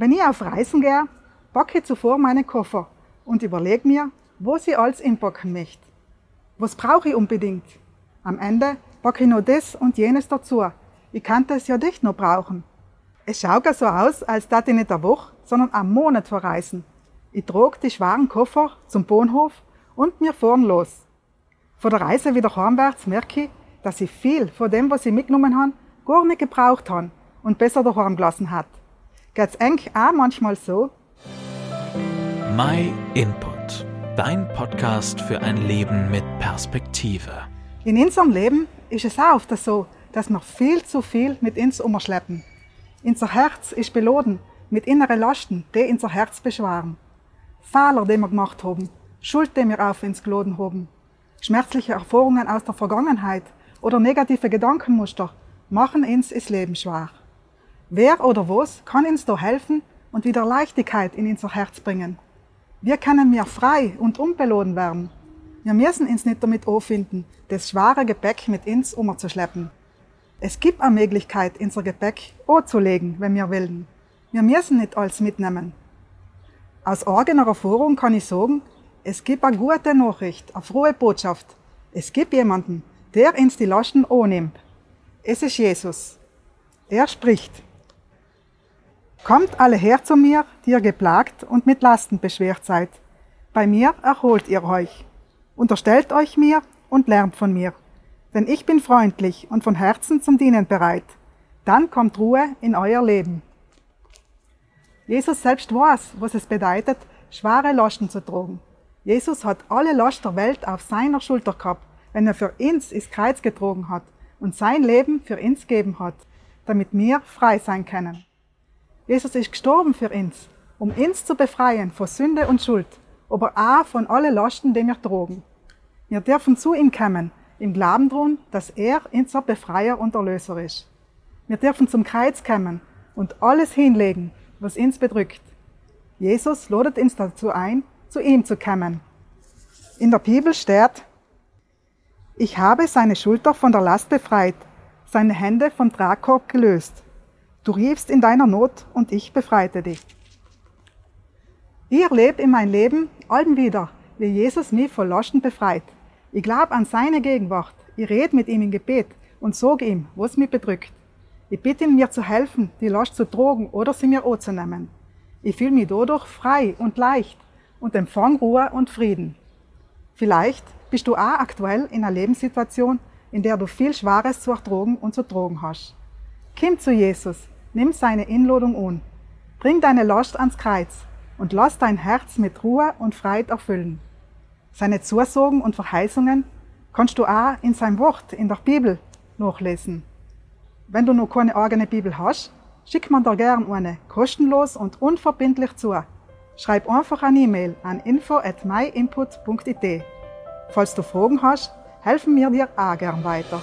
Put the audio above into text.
Wenn ich auf Reisen gehe, packe ich zuvor meine Koffer und überlege mir, wo sie alles inpacken möchte. Was brauche ich unbedingt? Am Ende packe ich noch das und jenes dazu. Ich kann es ja nicht noch brauchen. Es schaut ja so aus, als dass ich nicht eine Woche, sondern einen Monat verreisen. Ich trage die schweren Koffer zum Bahnhof und wir fahren los. Von der Reise wieder heimwärts merke ich, dass ich viel von dem, was ich mitgenommen habe, gar nicht gebraucht habe und besser daheim gelassen hat. Geht's eng auch manchmal so? My Input, dein Podcast für ein Leben mit Perspektive. In unserem Leben ist es auch oft so, dass wir viel zu viel mit uns umschleppen. Unser Herz ist beladen mit inneren Lasten, die unser Herz beschweren. Fehler, die wir gemacht haben, Schuld, die wir auf uns geladen haben, schmerzliche Erfahrungen aus der Vergangenheit oder negative Gedankenmuster machen uns das Leben schwer. Wer oder was kann uns da helfen und wieder Leichtigkeit in unser Herz bringen? Wie können wir frei und unbelohnt werden? Wir müssen uns nicht damit auffinden, das schwere Gepäck mit uns umzuschleppen. Es gibt eine Möglichkeit, unser Gepäck anzulegen, wenn wir wollen. Wir müssen nicht alles mitnehmen. Aus eigener Erfahrung kann ich sagen, es gibt eine gute Nachricht, eine frohe Botschaft. Es gibt jemanden, der uns die Lasten annimmt. Es ist Jesus. Er spricht. Kommt alle her zu mir, die ihr geplagt und mit Lasten beschwert seid. Bei mir erholt ihr euch. Unterstellt euch mir und lernt von mir. Denn ich bin freundlich und von Herzen zum Dienen bereit. Dann kommt Ruhe in euer Leben. Jesus selbst weiß, was es bedeutet, schwere Lasten zu tragen. Jesus hat alle Last der Welt auf seiner Schulter gehabt, wenn er für uns ins Kreuz getragen hat und sein Leben für uns gegeben hat, damit wir frei sein können. Jesus ist gestorben für uns, um uns zu befreien von Sünde und Schuld, aber auch von allen Lasten, die wir tragen. Wir dürfen zu ihm kommen, im Glauben daran, dass er unser Befreier und Erlöser ist. Wir dürfen zum Kreuz kommen und alles hinlegen, was uns bedrückt. Jesus ladet uns dazu ein, zu ihm zu kommen. In der Bibel steht, ich habe seine Schulter von der Last befreit, seine Hände vom Tragkorb gelöst. Du riefst in deiner Not und ich befreite dich. Ich erlebe in meinem Leben allen wieder, wie Jesus mich von Lasten befreit. Ich glaube an seine Gegenwart. Ich rede mit ihm im Gebet und sage ihm, was mich bedrückt. Ich bitte ihn, mir zu helfen, die Last zu tragen oder sie mir anzunehmen. Ich fühle mich dadurch frei und leicht und empfang Ruhe und Frieden. Vielleicht bist du auch aktuell in einer Lebenssituation, in der du viel Schwares zu ertragen und zu tragen hast. Komm zu Jesus, nimm seine Inladung an. Bring deine Last ans Kreuz und lass dein Herz mit Ruhe und Freiheit erfüllen. Seine Zusagen und Verheißungen kannst du auch in seinem Wort in der Bibel nachlesen. Wenn du noch keine eigene Bibel hast, schick man dir gern eine, kostenlos und unverbindlich zu. Schreib einfach eine E-Mail an info at myinput.it. Falls du Fragen hast, helfen wir dir auch gern weiter.